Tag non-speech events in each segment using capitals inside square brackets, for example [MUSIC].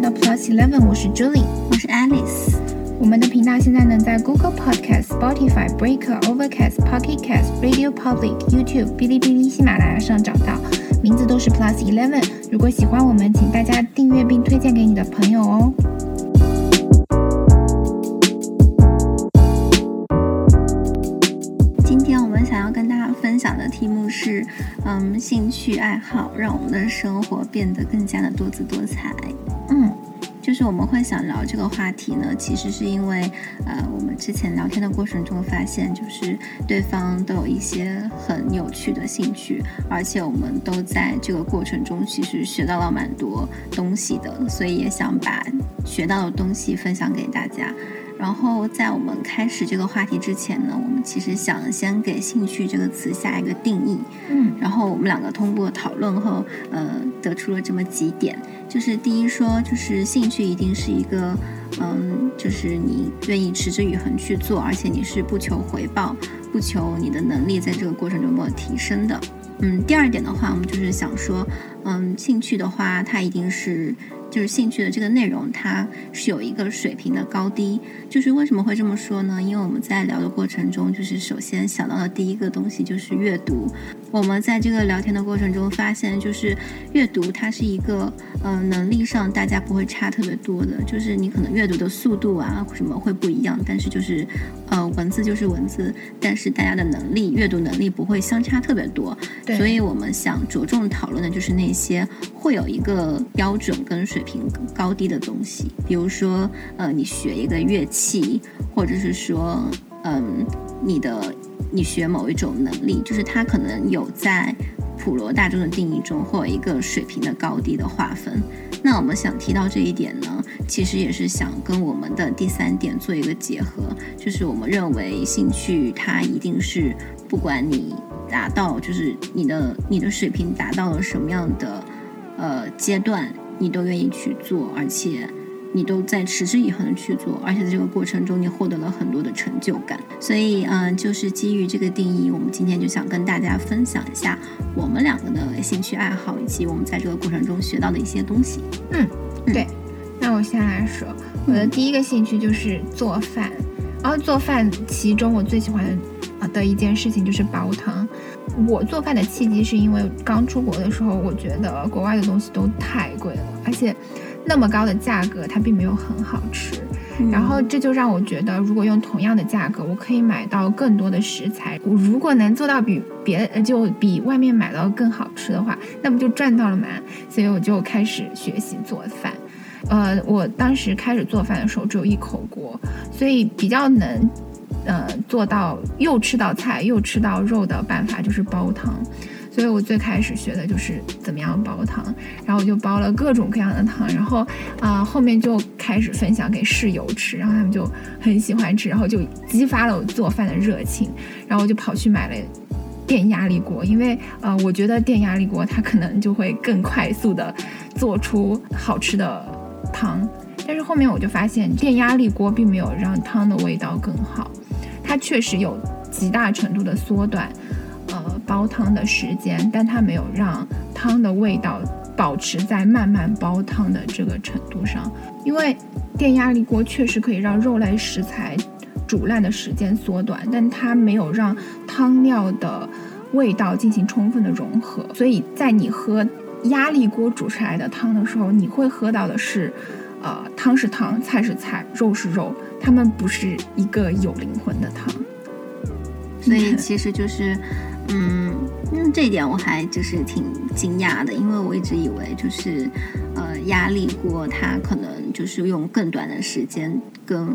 到 Plus Eleven，我是 Julie，我是 Alice。我们的频道现在能在 Google Podcast、Spotify、Breaker、Overcast、Pocket Cast、Radio Public、YouTube、哔哩哔哩、喜马拉雅上找到，名字都是 Plus Eleven。如果喜欢我们，请大家订阅并推荐给你的朋友哦。今天我们想要跟大家分享的题目是，嗯，兴趣爱好让我们的生活变得更加的多姿多彩。就是我们会想聊这个话题呢，其实是因为，呃，我们之前聊天的过程中发现，就是对方都有一些很有趣的兴趣，而且我们都在这个过程中其实学到了蛮多东西的，所以也想把学到的东西分享给大家。然后在我们开始这个话题之前呢，我们其实想先给“兴趣”这个词下一个定义。嗯，然后我们两个通过讨论后，呃，得出了这么几点，就是第一说，就是兴趣一定是一个，嗯，就是你愿意持之以恒去做，而且你是不求回报，不求你的能力在这个过程中有提升的。嗯，第二点的话，我们就是想说，嗯，兴趣的话，它一定是。就是兴趣的这个内容，它是有一个水平的高低。就是为什么会这么说呢？因为我们在聊的过程中，就是首先想到的第一个东西就是阅读。我们在这个聊天的过程中发现，就是阅读它是一个，呃，能力上大家不会差特别多的。就是你可能阅读的速度啊什么会不一样，但是就是，呃，文字就是文字，但是大家的能力，阅读能力不会相差特别多。所以我们想着重讨论的就是那些会有一个标准跟水。水平高低的东西，比如说，呃，你学一个乐器，或者是说，嗯，你的你学某一种能力，就是它可能有在普罗大众的定义中，会有一个水平的高低的划分。那我们想提到这一点呢，其实也是想跟我们的第三点做一个结合，就是我们认为兴趣它一定是不管你达到，就是你的你的水平达到了什么样的呃阶段。你都愿意去做，而且你都在持之以恒的去做，而且在这个过程中你获得了很多的成就感。所以，嗯，就是基于这个定义，我们今天就想跟大家分享一下我们两个的兴趣爱好，以及我们在这个过程中学到的一些东西。嗯，对。那我先来说，我的第一个兴趣就是做饭。然后做饭，其中我最喜欢的一件事情就是煲汤。我做饭的契机是因为刚出国的时候，我觉得国外的东西都太贵了，而且那么高的价格它并没有很好吃。然后这就让我觉得，如果用同样的价格，我可以买到更多的食材。我如果能做到比别就比外面买到更好吃的话，那不就赚到了吗？所以我就开始学习做饭。呃，我当时开始做饭的时候只有一口锅，所以比较能。呃，做到又吃到菜又吃到肉的办法就是煲汤，所以我最开始学的就是怎么样煲汤，然后我就煲了各种各样的汤，然后啊后面就开始分享给室友吃，然后他们就很喜欢吃，然后就激发了我做饭的热情，然后我就跑去买了电压力锅，因为呃我觉得电压力锅它可能就会更快速的做出好吃的汤，但是后面我就发现电压力锅并没有让汤的味道更好。它确实有极大程度的缩短，呃，煲汤的时间，但它没有让汤的味道保持在慢慢煲汤的这个程度上。因为电压力锅确实可以让肉类食材煮烂的时间缩短，但它没有让汤料的味道进行充分的融合。所以在你喝压力锅煮出来的汤的时候，你会喝到的是，呃，汤是汤，菜是菜，肉是肉。他们不是一个有灵魂的汤，所以其实就是，嗯，嗯，这一点我还就是挺惊讶的，因为我一直以为就是，呃，压力锅它可能就是用更短的时间跟，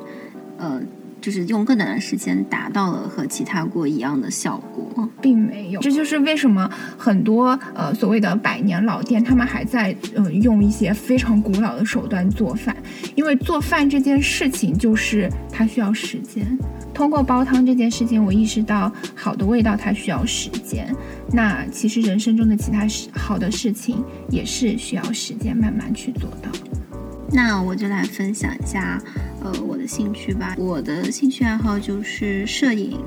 呃。就是用更短的时间达到了和其他锅一样的效果，并没有。这就是为什么很多呃所谓的百年老店，他们还在呃用一些非常古老的手段做饭，因为做饭这件事情就是它需要时间。通过煲汤这件事情，我意识到好的味道它需要时间。那其实人生中的其他事好的事情也是需要时间慢慢去做到。那我就来分享一下。呃，我的兴趣吧，我的兴趣爱好就是摄影。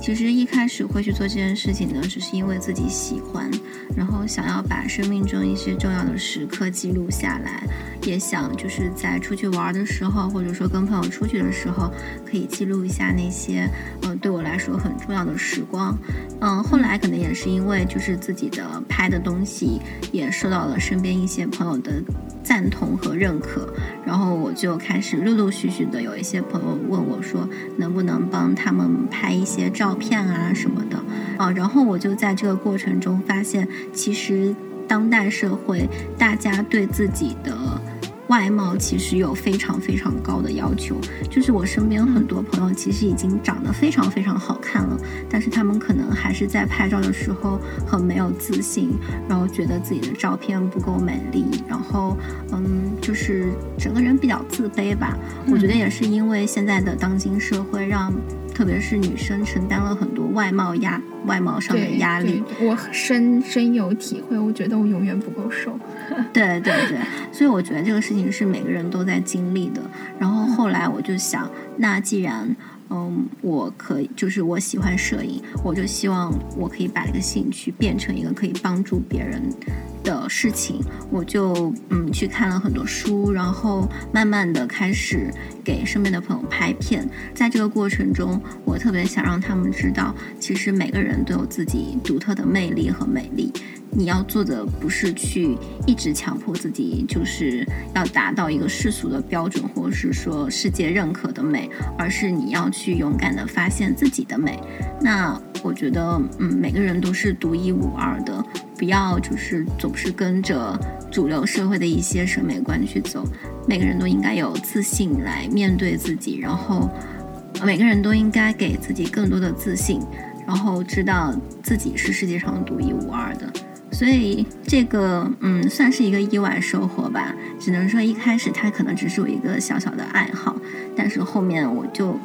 其实一开始会去做这件事情呢，只是因为自己喜欢，然后想要把生命中一些重要的时刻记录下来，也想就是在出去玩的时候，或者说跟朋友出去的时候，可以记录一下那些呃对我来说很重要的时光。嗯，后来可能也是因为就是自己的拍的东西也受到了身边一些朋友的赞同和认可，然后我就开始陆陆续续有一些朋友问我说，能不能帮他们拍一些照片啊什么的啊，然后我就在这个过程中发现，其实当代社会大家对自己的。外貌其实有非常非常高的要求，就是我身边很多朋友其实已经长得非常非常好看了，但是他们可能还是在拍照的时候很没有自信，然后觉得自己的照片不够美丽，然后嗯，就是整个人比较自卑吧。我觉得也是因为现在的当今社会让。特别是女生承担了很多外貌压、外貌上的压力，我深深有体会。我觉得我永远不够瘦。[LAUGHS] 对对对，所以我觉得这个事情是每个人都在经历的。然后后来我就想，那既然。嗯，我可以，就是我喜欢摄影，我就希望我可以把这个兴趣变成一个可以帮助别人事情。我就嗯去看了很多书，然后慢慢的开始给身边的朋友拍片。在这个过程中，我特别想让他们知道，其实每个人都有自己独特的魅力和美丽。你要做的不是去一直强迫自己，就是要达到一个世俗的标准，或者是说世界认可的美，而是你要去勇敢的发现自己的美。那我觉得，嗯，每个人都是独一无二的，不要就是总是跟着主流社会的一些审美观去走。每个人都应该有自信来面对自己，然后每个人都应该给自己更多的自信，然后知道自己是世界上独一无二的。所以这个嗯，算是一个意外收获吧。只能说一开始它可能只是我一个小小的爱好，但是后面我就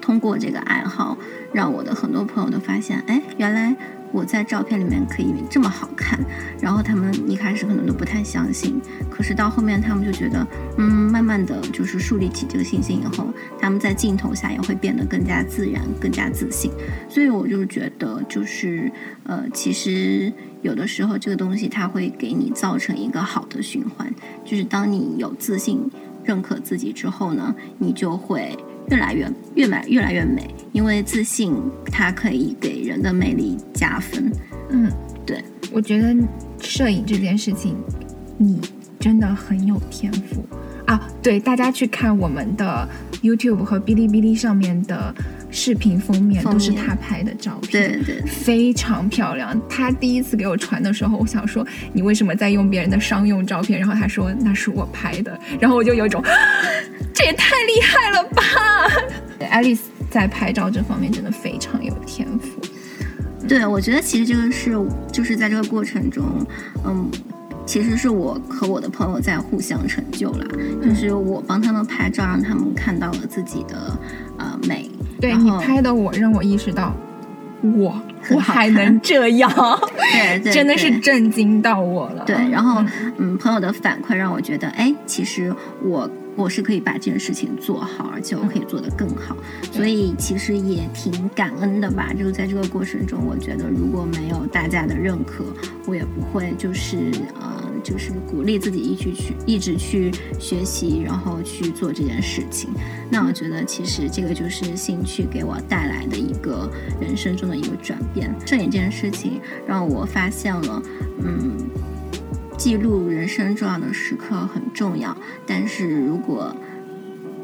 通过这个爱好，让我的很多朋友都发现，哎，原来。我在照片里面可以这么好看，然后他们一开始可能都不太相信，可是到后面他们就觉得，嗯，慢慢的就是树立起这个信心以后，他们在镜头下也会变得更加自然、更加自信。所以我就觉得，就是呃，其实有的时候这个东西它会给你造成一个好的循环，就是当你有自信、认可自己之后呢，你就会。越来越越美，越来越美，因为自信它可以给人的魅力加分。嗯，对，我觉得摄影这件事情，你真的很有天赋啊！对，大家去看我们的 YouTube 和哔哩哔哩上面的视频封面，都是他拍的照片，对对，非常漂亮。他第一次给我传的时候，我想说你为什么在用别人的商用照片？然后他说那是我拍的，然后我就有一种。这也太厉害了吧！爱丽丝在拍照这方面真的非常有天赋。对，我觉得其实这个是，就是在这个过程中，嗯，其实是我和我的朋友在互相成就啦。就是我帮他们拍照，让他们看到了自己的呃美。对你拍的，我让我意识到，我我还能这样，[LAUGHS] 对，真的是震惊到我了。对，然后嗯，朋友的反馈让我觉得，哎，其实我。我是可以把这件事情做好，而且我可以做得更好，所以其实也挺感恩的吧。就是在这个过程中，我觉得如果没有大家的认可，我也不会就是呃，就是鼓励自己一直去一直去学习，然后去做这件事情。那我觉得其实这个就是兴趣给我带来的一个人生中的一个转变。摄影这件事情让我发现了，嗯。记录人生重要的时刻很重要，但是如果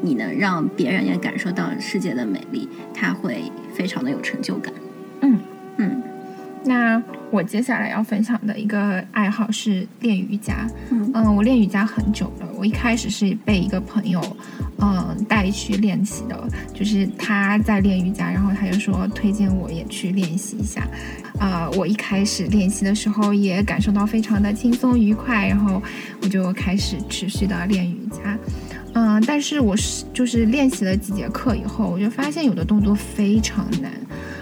你能让别人也感受到世界的美丽，他会非常的有成就感。嗯嗯。那我接下来要分享的一个爱好是练瑜伽。嗯，我练瑜伽很久了。我一开始是被一个朋友，嗯，带去练习的。就是他在练瑜伽，然后他就说推荐我也去练习一下。啊，我一开始练习的时候也感受到非常的轻松愉快，然后我就开始持续的练瑜伽。嗯，但是我是就是练习了几节课以后，我就发现有的动作非常难。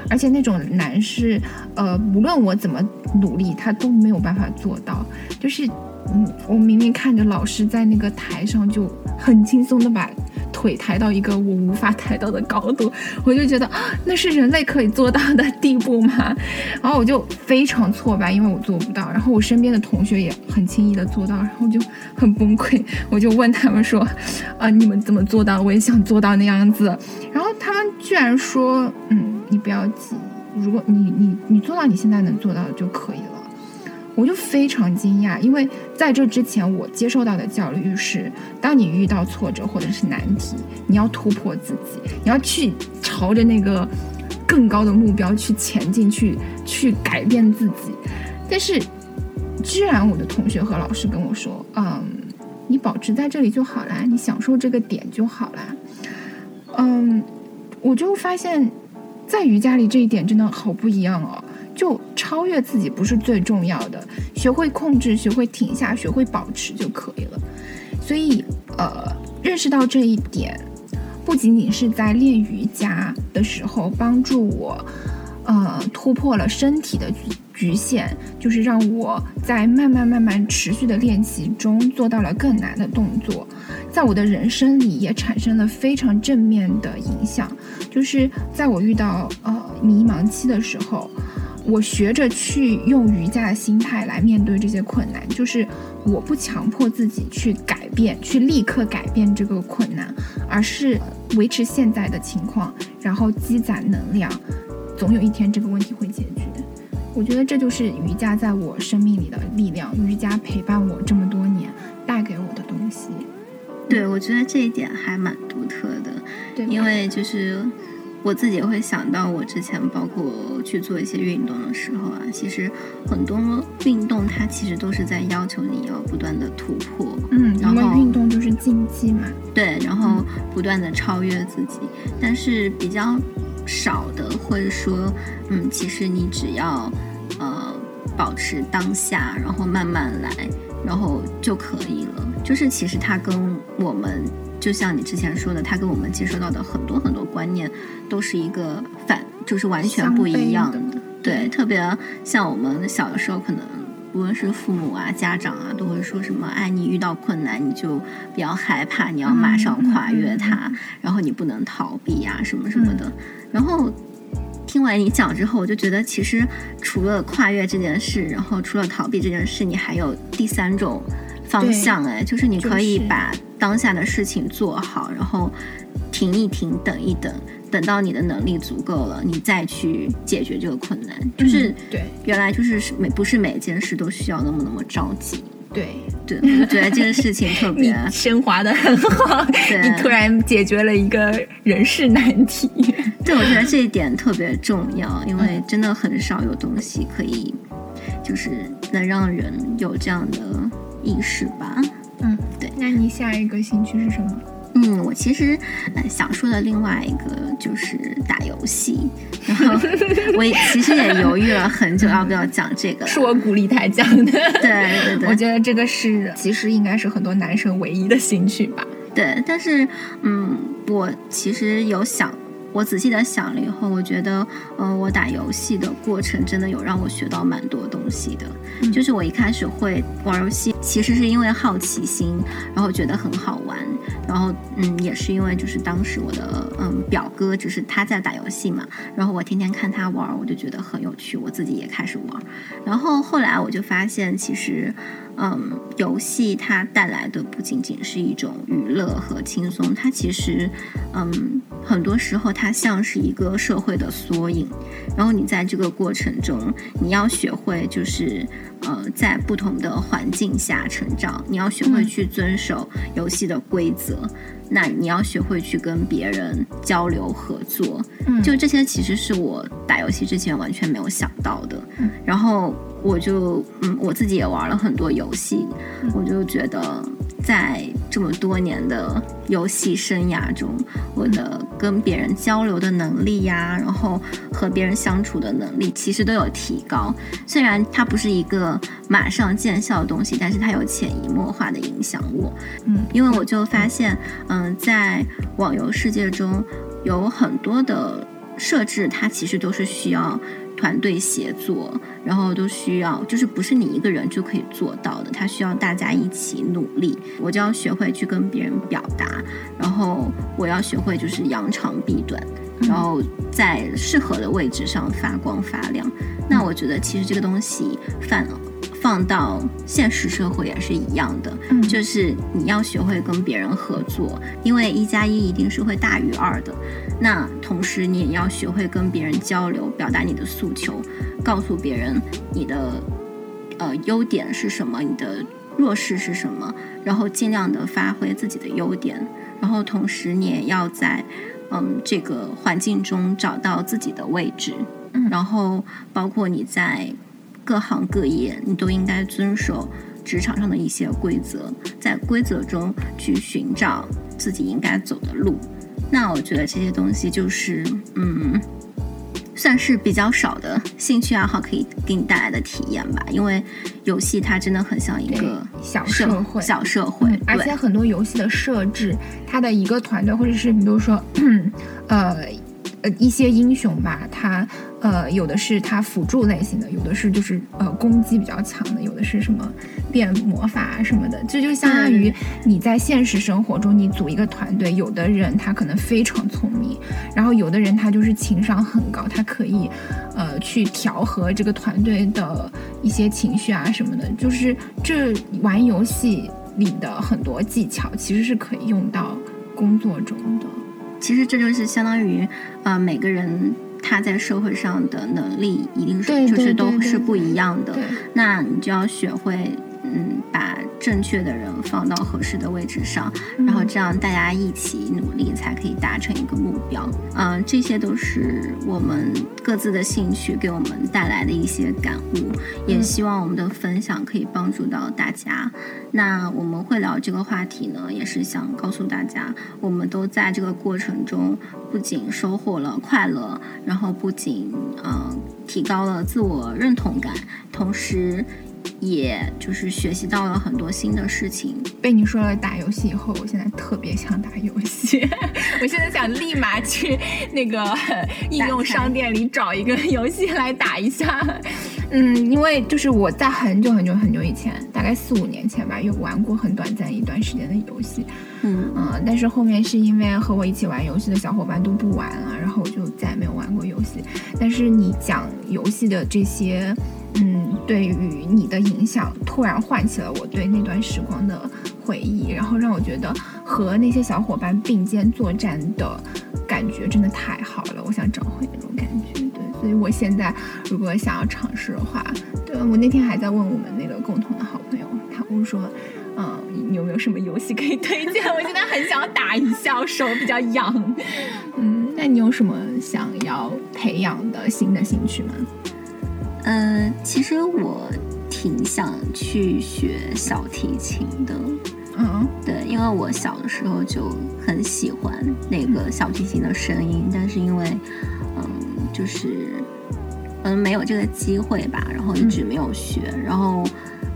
而且那种难是，呃，无论我怎么努力，他都没有办法做到。就是，嗯，我明明看着老师在那个台上就很轻松的把腿抬到一个我无法抬到的高度，我就觉得那是人类可以做到的地步吗？然后我就非常挫败，因为我做不到。然后我身边的同学也很轻易的做到，然后就很崩溃。我就问他们说：“啊，你们怎么做到？我也想做到那样子。”然后他们居然说：“嗯，你不要急，如果你你你做到你现在能做到的就可以了。”我就非常惊讶，因为在这之前，我接受到的教育是：当你遇到挫折或者是难题，你要突破自己，你要去朝着那个更高的目标去前进，去去改变自己。但是，居然我的同学和老师跟我说：“嗯，你保持在这里就好啦，你享受这个点就好啦。”嗯，我就发现，在瑜伽里这一点真的好不一样哦。就超越自己不是最重要的，学会控制，学会停下，学会保持就可以了。所以，呃，认识到这一点，不仅仅是在练瑜伽的时候帮助我，呃，突破了身体的局限，就是让我在慢慢慢慢持续的练习中做到了更难的动作，在我的人生里也产生了非常正面的影响，就是在我遇到呃迷茫期的时候。我学着去用瑜伽的心态来面对这些困难，就是我不强迫自己去改变，去立刻改变这个困难，而是维持现在的情况，然后积攒能量，总有一天这个问题会解决。我觉得这就是瑜伽在我生命里的力量，瑜伽陪伴我这么多年带给我的东西。对，我觉得这一点还蛮独特的，对，因为就是。我自己会想到，我之前包括去做一些运动的时候啊，其实很多运动它其实都是在要求你要不断的突破，嗯，因为运动就是竞技嘛，对，然后不断的超越自己，但是比较少的会说，嗯，其实你只要呃保持当下，然后慢慢来，然后就可以了，就是其实它跟我们。就像你之前说的，他跟我们接收到的很多很多观念都是一个反，就是完全不一样的。对，特别像我们小的时候，可能无论是父母啊、家长啊，都会说什么：“哎，你遇到困难你就不要害怕，你要马上跨越它，然后你不能逃避呀，什么什么的。”然后听完你讲之后，我就觉得其实除了跨越这件事，然后除了逃避这件事，你还有第三种。方向哎，就是你可以把当下的事情做好，然后停一停，等一等，等到你的能力足够了，你再去解决这个困难。就是对，原来就是每不是每一件事都需要那么那么着急。对对，我觉得这个事情特别 [LAUGHS] 升华的很好，[LAUGHS] 你突然解决了一个人事难题。对，我觉得这一点特别重要，因为真的很少有东西可以，就是能让人有这样的。意识吧，嗯，对。那你下一个兴趣是什么？嗯，我其实想说的另外一个就是打游戏。然后 [LAUGHS] 我其实也犹豫了很久，要不要讲这个？[LAUGHS] 是我鼓励他讲的。对对 [LAUGHS] 对，我觉得这个是其实应该是很多男生唯一的兴趣吧。对，但是嗯，我其实有想。我仔细的想了以后，我觉得，嗯，我打游戏的过程真的有让我学到蛮多东西的。就是我一开始会玩游戏，其实是因为好奇心，然后觉得很好玩，然后，嗯，也是因为就是当时我的，嗯，表哥就是他在打游戏嘛，然后我天天看他玩，我就觉得很有趣，我自己也开始玩。然后后来我就发现，其实。嗯，游戏它带来的不仅仅是一种娱乐和轻松，它其实，嗯，很多时候它像是一个社会的缩影。然后你在这个过程中，你要学会就是，呃，在不同的环境下成长，你要学会去遵守游戏的规则。那你要学会去跟别人交流合作。嗯，就这些其实是我打游戏之前完全没有想到的。嗯，然后。我就嗯，我自己也玩了很多游戏，我就觉得在这么多年的游戏生涯中，我的跟别人交流的能力呀，然后和别人相处的能力，其实都有提高。虽然它不是一个马上见效的东西，但是它有潜移默化的影响我。嗯，因为我就发现，嗯，在网游世界中有很多的设置，它其实都是需要。团队协作，然后都需要，就是不是你一个人就可以做到的，它需要大家一起努力。我就要学会去跟别人表达，然后我要学会就是扬长避短，然后在适合的位置上发光发亮。那我觉得其实这个东西放放到现实社会也是一样的，嗯。就是你要学会跟别人合作，因为一加一一定是会大于二的。那同时你也要学会跟别人交流，表达你的诉求，告诉别人你的呃优点是什么，你的弱势是什么，然后尽量的发挥自己的优点，然后同时你也要在嗯这个环境中找到自己的位置，嗯。然后包括你在各行各业，你都应该遵守职场上的一些规则，在规则中去寻找自己应该走的路。那我觉得这些东西就是，嗯，算是比较少的兴趣爱好可以给你带来的体验吧。因为游戏它真的很像一个小社社会小社会，嗯，而且很多游戏的设置，它的一个团队或者是比如说，[CLEARS THROAT] 呃呃一些英雄吧，他呃有的是他辅助类型的，有的是就是呃攻击比较强的，有的是什么变魔法啊什么的，这就相当于你在现实生活中你组一个团队，有的人他可能非常聪明，然后有的人他就是情商很高，他可以呃去调和这个团队的一些情绪啊什么的，就是这玩游戏里的很多技巧其实是可以用到工作中的。其实这就是相当于，呃，每个人他在社会上的能力一定是就是都是不一样的。那你就要学会，嗯，把正确的人放到合适的位置上，然后这样大家一起努力，才可以达成一个目标。嗯、这些都是我们各自的兴趣给我们带来的一些感悟，也嗯希望我们的分享可以帮助到大家。那我们会聊这个话题呢，也是想告诉大家，我们都在这个过程中不仅收获了快乐，然后不仅呃提高了自我认同感，同时也就是学习到了很多新的事情。被你说了打游戏以后，我现在特别想打游戏。[LAUGHS] 我现在想立马去那个 [LAUGHS] 应用商店里找一个游戏来打一下。[LAUGHS] 嗯，因为就是我在很久很久很久以前，大概四五年前吧，有玩过很短暂一段时间的游戏。嗯嗯，但是后面是因为和我一起玩游戏的小伙伴都不玩了，然后我就再也没有玩过游戏。但是你讲游戏的这些，嗯，对于你的影响，突然唤起了我对那段时光的回忆，然后让我觉得和那些小伙伴并肩作战的感觉真的太好了，我想找回那种感觉。对，所以我现在如果想要尝试的话，对我那天还在问我们那个共同的好朋友，他我说。嗯，你有没有什么游戏可以推荐？[LAUGHS] 我现在很想打一下，手比较痒。嗯，那你有什么想要培养的新的兴趣吗？呃，其实我挺想去学小提琴的。嗯对，因为我小的时候就很喜欢那个小提琴的声音，但是因为，嗯，就是，嗯，没有这个机会吧，然后一直没有学。然后，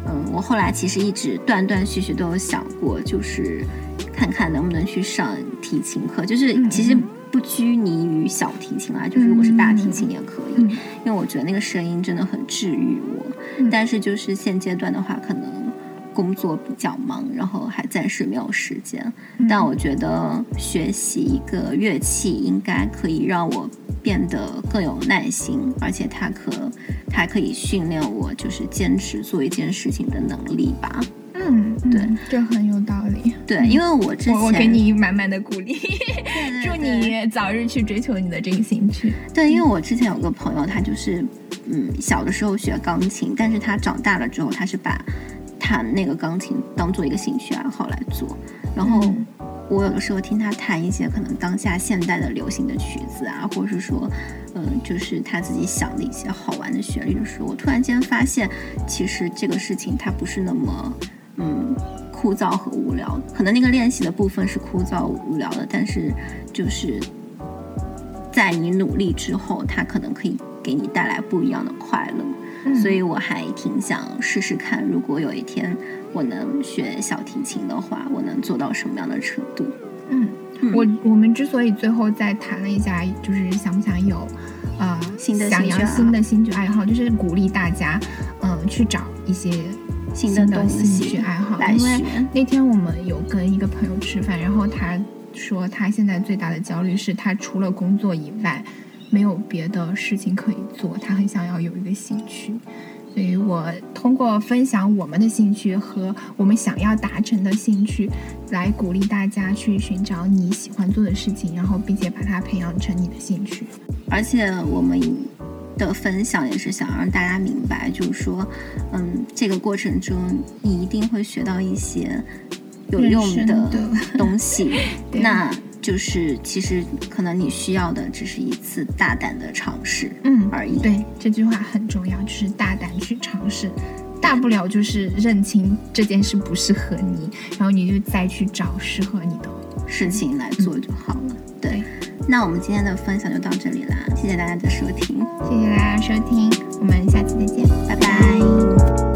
嗯，我后来其实一直断断续续都有想过，就是看看能不能去上提琴课，就是嗯其实不拘泥于小提琴啦，就是如果是大提琴也可以，嗯因为我觉得那个声音真的很治愈我。嗯但是就是现阶段的话，可能工作比较忙，然后还暂时没有时间。嗯但我觉得学习一个乐器应该可以让我变得更有耐心，而且它可它可以训练我就是坚持做一件事情的能力吧。嗯，嗯对，这很有道理。对，因为我之前给你满满的鼓励，[LAUGHS] 祝你早日去追求你的这个兴趣。对，因为我之前有个朋友，他就是嗯小的时候学钢琴，但是他长大了之后，他是把弹那个钢琴当做一个兴趣爱好来做。然后嗯我有的时候听他弹一些可能当下现代的流行的曲子啊，或者是说嗯、就是他自己想的一些好玩的旋律的时候，我突然间发现，其实这个事情它不是那么嗯枯燥和无聊，可能那个练习的部分是枯燥无聊的，但是就是在你努力之后，它可能可以给你带来不一样的快乐。嗯所以我还挺想试试看，如果有一天我能学小提琴的话，我能做到什么样的程度？嗯，嗯我我们之所以最后再谈了一下，就是想不想有呃新的想要兴趣爱好新的兴趣爱好，就是鼓励大家嗯、去找一些新的东兴西趣爱好，因为。那天我们有跟一个朋友吃饭，然后他说他现在最大的焦虑是他除了工作以外没有别的事情可以做，他很想要有一个兴趣。所以我通过分享我们的兴趣和我们想要达成的兴趣，来鼓励大家去寻找你喜欢做的事情，然后并且把它培养成你的兴趣。而且我们的分享也是想让大家明白，就是说，嗯，这个过程中你一定会学到一些有用的的 [LAUGHS] 东西。[LAUGHS] 那就是其实可能你需要的只是一次大胆的尝试嗯，而已。对，这句话很重要，就是大胆去尝试，大不了就是认清这件事不适合你，然后你就再去找适合你的。事情来做就好那我们今天的分享就到这里啦，谢谢大家的收听，谢谢大家收听，我们下期再见，拜拜。